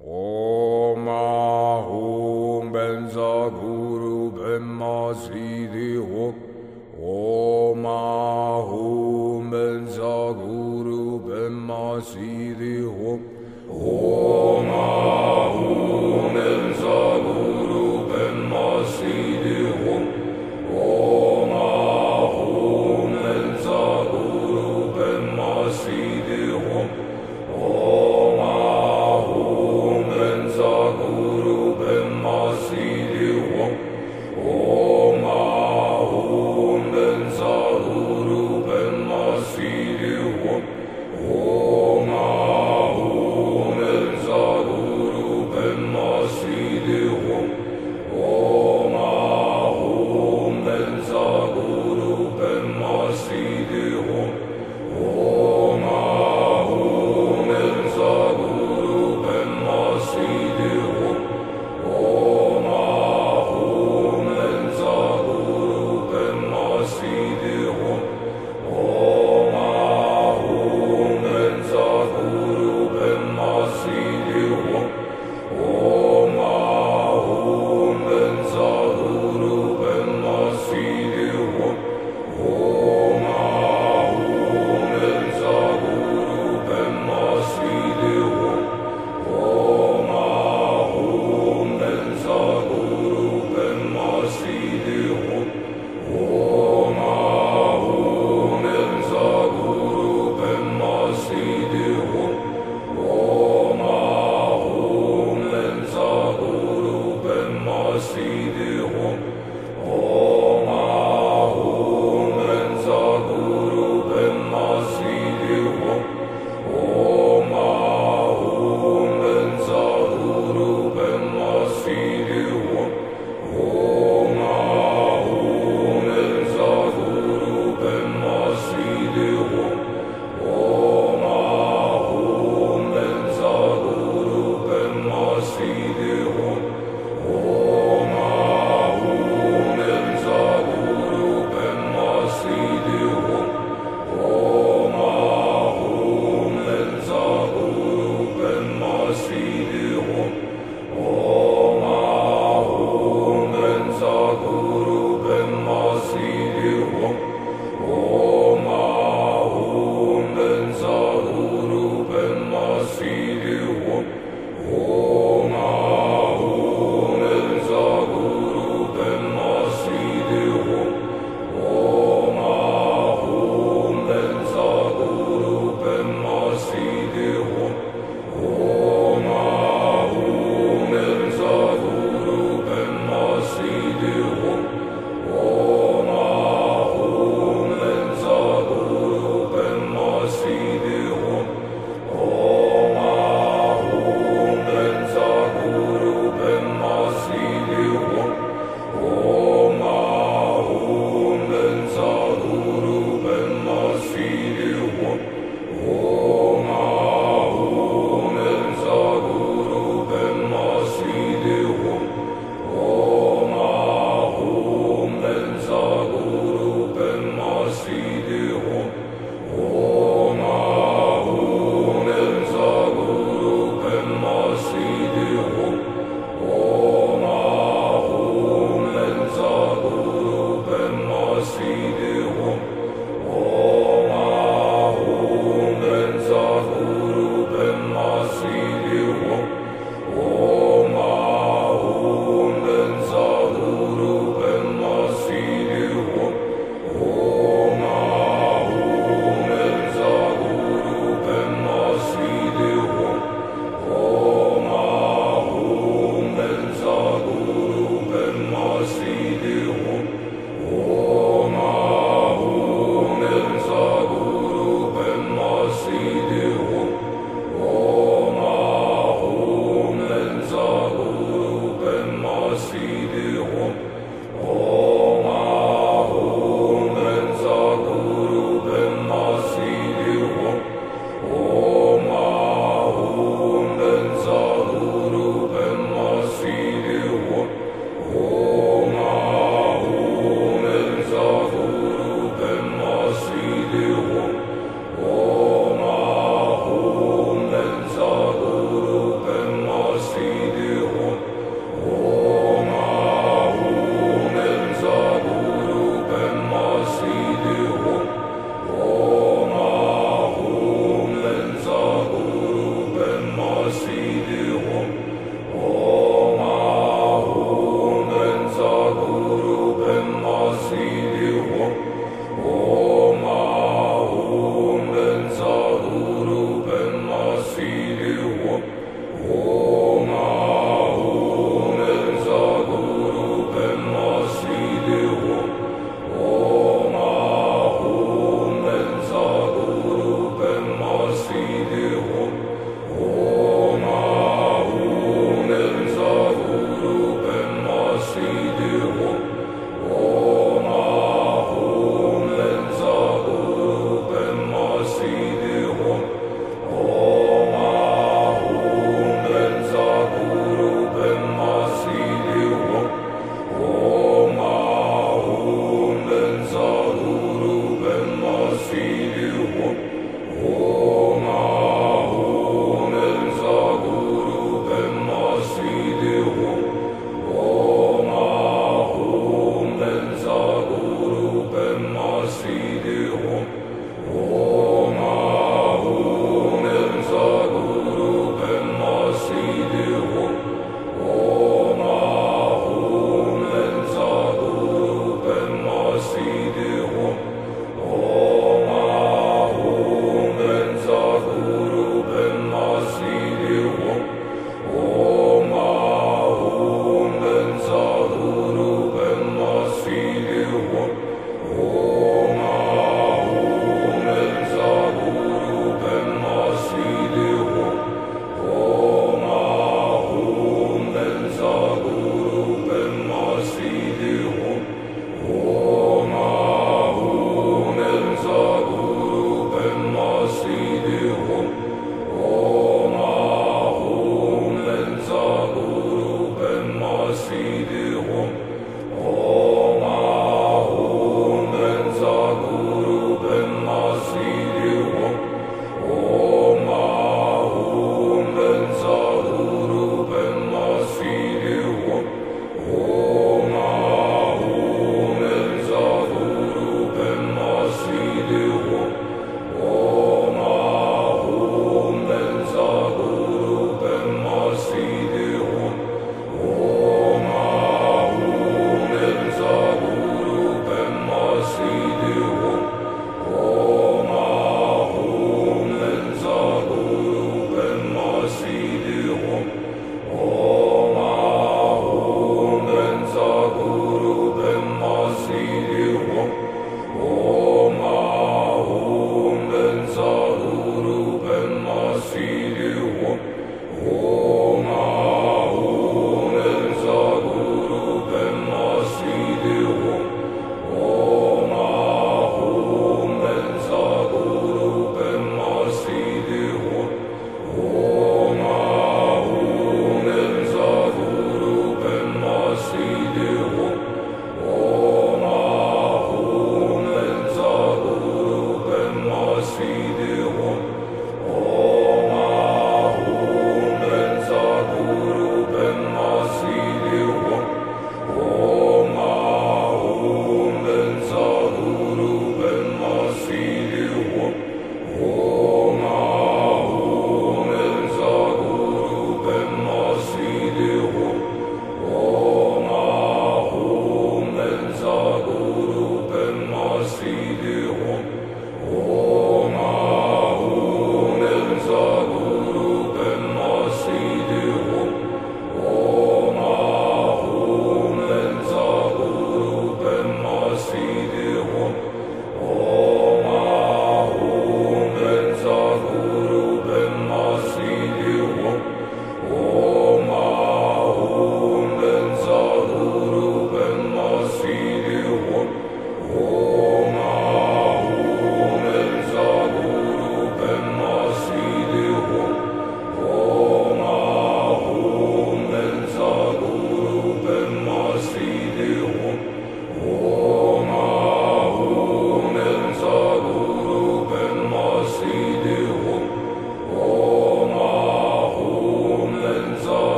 Om Ahum Benza Guru Brahma Siddhi Huk Om Ahum Benza Guru Brahma Siddhi